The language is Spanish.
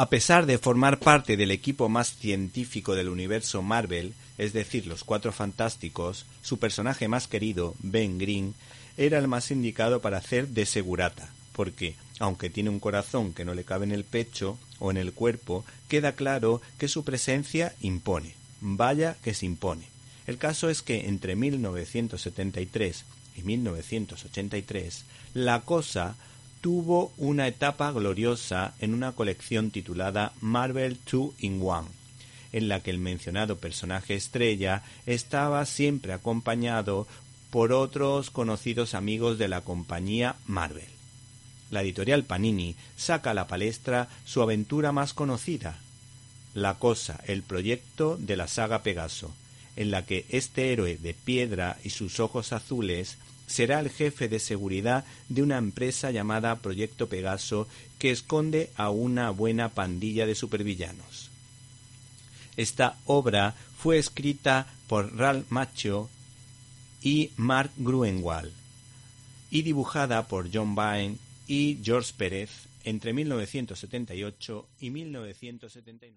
A pesar de formar parte del equipo más científico del universo Marvel, es decir, los Cuatro Fantásticos, su personaje más querido, Ben Green, era el más indicado para hacer de segurata, porque, aunque tiene un corazón que no le cabe en el pecho o en el cuerpo, queda claro que su presencia impone. Vaya que se impone. El caso es que entre 1973 y 1983, la cosa tuvo una etapa gloriosa en una colección titulada Marvel 2 in One, en la que el mencionado personaje estrella estaba siempre acompañado por otros conocidos amigos de la compañía Marvel. La editorial Panini saca a la palestra su aventura más conocida, La Cosa, el proyecto de la saga Pegaso, en la que este héroe de piedra y sus ojos azules será el jefe de seguridad de una empresa llamada Proyecto Pegaso que esconde a una buena pandilla de supervillanos. Esta obra fue escrita por Ralph Macchio y Mark Gruenwald y dibujada por John Byrne y George Pérez entre 1978 y 1979.